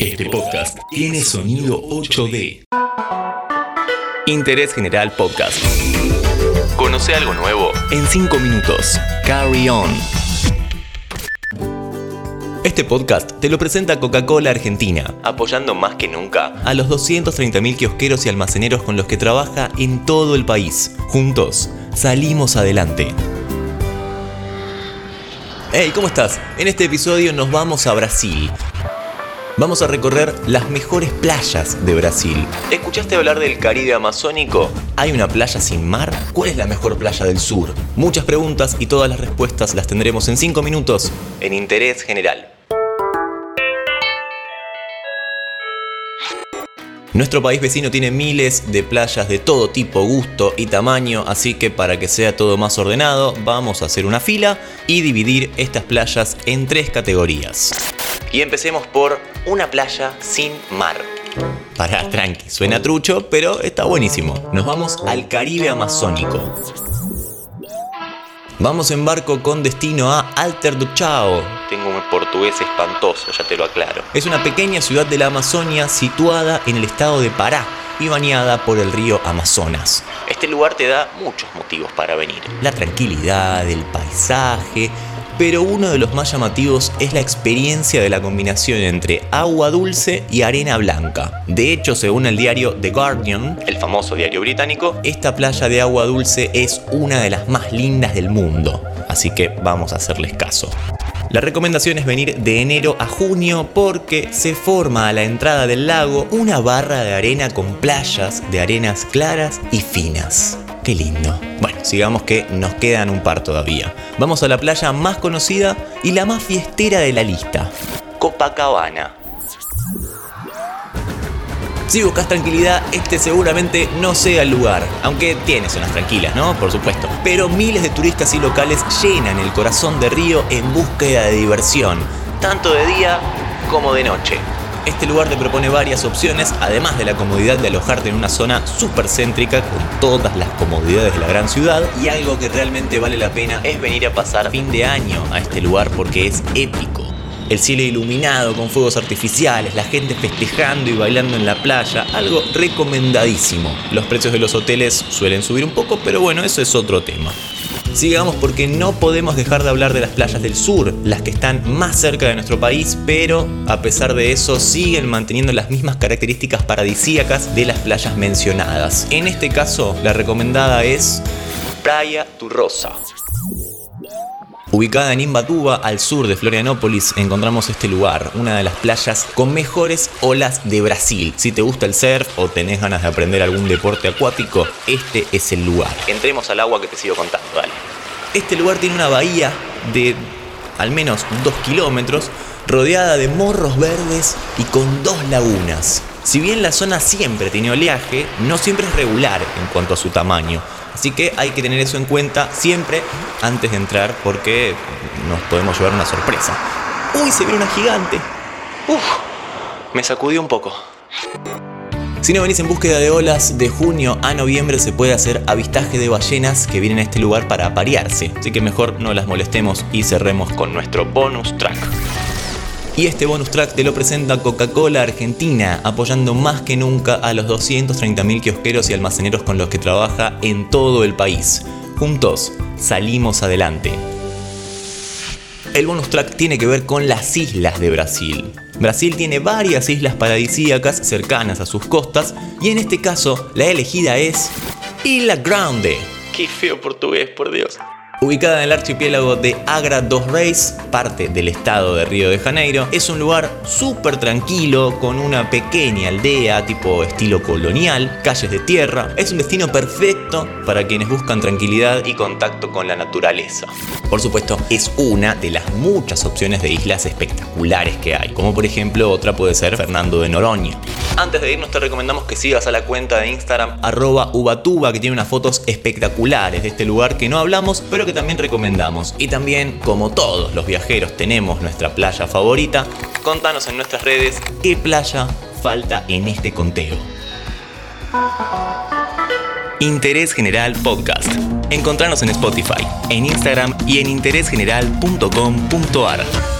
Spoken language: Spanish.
Este podcast tiene sonido 8D. Interés General Podcast. Conoce algo nuevo en 5 minutos. Carry on. Este podcast te lo presenta Coca-Cola Argentina, apoyando más que nunca a los 230.000 kiosqueros y almaceneros con los que trabaja en todo el país. Juntos, salimos adelante. Hey, ¿cómo estás? En este episodio nos vamos a Brasil. Vamos a recorrer las mejores playas de Brasil. ¿Escuchaste hablar del Caribe amazónico? ¿Hay una playa sin mar? ¿Cuál es la mejor playa del sur? Muchas preguntas y todas las respuestas las tendremos en 5 minutos en Interés General. Nuestro país vecino tiene miles de playas de todo tipo, gusto y tamaño, así que para que sea todo más ordenado, vamos a hacer una fila y dividir estas playas en tres categorías. Y empecemos por una playa sin mar. Para, tranqui, suena trucho, pero está buenísimo. Nos vamos al Caribe Amazónico. Vamos en barco con destino a Alter do Chao. Tengo un portugués espantoso, ya te lo aclaro. Es una pequeña ciudad de la Amazonia situada en el estado de Pará y bañada por el río Amazonas. Este lugar te da muchos motivos para venir. La tranquilidad, el paisaje, pero uno de los más llamativos es la experiencia de la combinación entre agua dulce y arena blanca. De hecho, según el diario The Guardian, el famoso diario británico, esta playa de agua dulce es una de las más lindas del mundo, así que vamos a hacerles caso. La recomendación es venir de enero a junio porque se forma a la entrada del lago una barra de arena con playas de arenas claras y finas. Qué lindo. Bueno, sigamos que nos quedan un par todavía. Vamos a la playa más conocida y la más fiestera de la lista, Copacabana. Si buscas tranquilidad, este seguramente no sea el lugar, aunque tiene zonas tranquilas, ¿no? Por supuesto. Pero miles de turistas y locales llenan el corazón de Río en búsqueda de diversión, tanto de día como de noche. Este lugar te propone varias opciones, además de la comodidad de alojarte en una zona súper céntrica con todas las comodidades de la gran ciudad. Y algo que realmente vale la pena es venir a pasar fin de año a este lugar porque es épico. El cielo iluminado con fuegos artificiales, la gente festejando y bailando en la playa, algo recomendadísimo. Los precios de los hoteles suelen subir un poco, pero bueno, eso es otro tema. Sigamos porque no podemos dejar de hablar de las playas del sur, las que están más cerca de nuestro país, pero a pesar de eso siguen manteniendo las mismas características paradisíacas de las playas mencionadas. En este caso, la recomendada es Playa Turrosa. Ubicada en Imbatuba, al sur de Florianópolis, encontramos este lugar, una de las playas con mejores olas de Brasil. Si te gusta el surf o tenés ganas de aprender algún deporte acuático, este es el lugar. Entremos al agua que te sigo contando, dale. Este lugar tiene una bahía de al menos 2 kilómetros, rodeada de morros verdes y con dos lagunas. Si bien la zona siempre tiene oleaje, no siempre es regular en cuanto a su tamaño. Así que hay que tener eso en cuenta siempre antes de entrar porque nos podemos llevar una sorpresa. ¡Uy, se viene una gigante! ¡Uf! Me sacudió un poco. Si no venís en búsqueda de olas, de junio a noviembre se puede hacer avistaje de ballenas que vienen a este lugar para aparearse. Así que mejor no las molestemos y cerremos con nuestro bonus track. Y este bonus track te lo presenta Coca-Cola Argentina, apoyando más que nunca a los 230.000 kiosqueros y almaceneros con los que trabaja en todo el país. Juntos, salimos adelante. El bonus track tiene que ver con las islas de Brasil. Brasil tiene varias islas paradisíacas cercanas a sus costas y en este caso la elegida es Ilha Grande. Qué feo portugués, por Dios. Ubicada en el archipiélago de Agra dos Reis, parte del estado de Río de Janeiro, es un lugar súper tranquilo con una pequeña aldea tipo estilo colonial, calles de tierra. Es un destino perfecto para quienes buscan tranquilidad y contacto con la naturaleza. Por supuesto, es una de las muchas opciones de islas espectaculares que hay, como por ejemplo otra puede ser Fernando de Noroña. Antes de irnos te recomendamos que sigas a la cuenta de Instagram arroba ubatuba que tiene unas fotos espectaculares de este lugar que no hablamos pero que también recomendamos. Y también como todos los viajeros tenemos nuestra playa favorita, contanos en nuestras redes qué playa falta en este conteo. Interés General Podcast. Encontrarnos en Spotify, en Instagram y en interésgeneral.com.ar.